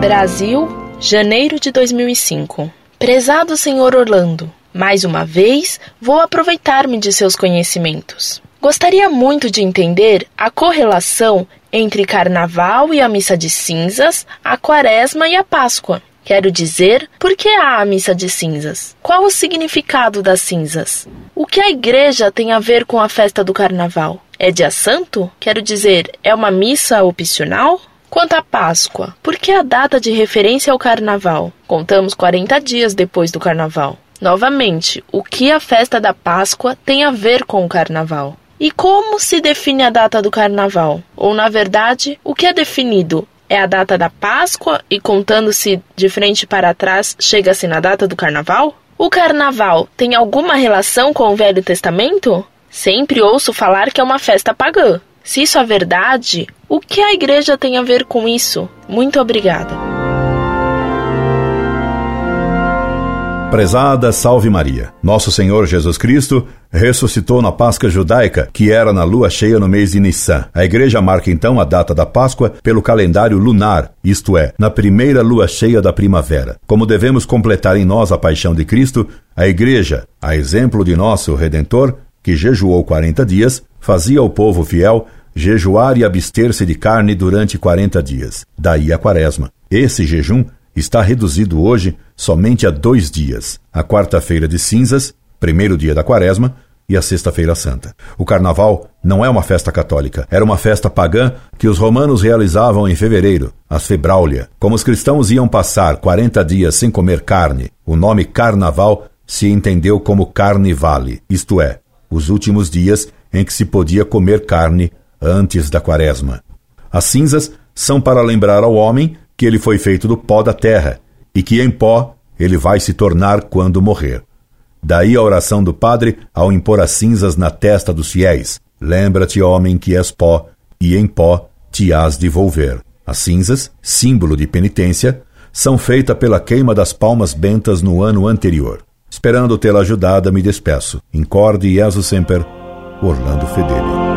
Brasil, janeiro de 2005. Prezado senhor Orlando, mais uma vez vou aproveitar-me de seus conhecimentos. Gostaria muito de entender a correlação entre Carnaval e a Missa de Cinzas, a Quaresma e a Páscoa. Quero dizer, por que há a Missa de Cinzas? Qual o significado das cinzas? O que a igreja tem a ver com a festa do Carnaval? É dia santo? Quero dizer, é uma missa opcional? Quanto à Páscoa, por que a data de referência ao Carnaval? Contamos 40 dias depois do Carnaval. Novamente, o que a festa da Páscoa tem a ver com o Carnaval? E como se define a data do Carnaval? Ou, na verdade, o que é definido? É a data da Páscoa e, contando-se de frente para trás, chega-se na data do Carnaval? O Carnaval tem alguma relação com o Velho Testamento? Sempre ouço falar que é uma festa pagã. Se isso é verdade, o que a igreja tem a ver com isso? Muito obrigada. Prezada Salve Maria, Nosso Senhor Jesus Cristo ressuscitou na Páscoa judaica, que era na lua cheia no mês de Nissan. A igreja marca então a data da Páscoa pelo calendário lunar, isto é, na primeira lua cheia da primavera. Como devemos completar em nós a paixão de Cristo, a igreja, a exemplo de nosso Redentor, que jejuou quarenta dias, fazia o povo fiel jejuar e abster-se de carne durante quarenta dias. Daí a quaresma. Esse jejum está reduzido hoje somente a dois dias: a quarta-feira de cinzas, primeiro dia da quaresma, e a Sexta-feira Santa. O Carnaval não é uma festa católica, era uma festa pagã que os romanos realizavam em fevereiro, as Febráulia. Como os cristãos iam passar 40 dias sem comer carne, o nome Carnaval se entendeu como Carnivale, isto é, os últimos dias em que se podia comer carne antes da quaresma. As cinzas são para lembrar ao homem que ele foi feito do pó da terra e que em pó ele vai se tornar quando morrer. Daí a oração do padre ao impor as cinzas na testa dos fiéis: Lembra-te, homem, que és pó, e em pó te hás de volver. As cinzas, símbolo de penitência, são feitas pela queima das palmas bentas no ano anterior. Esperando tê-la ajudada, me despeço. Incorde Jesus Semper, Orlando Fedeli.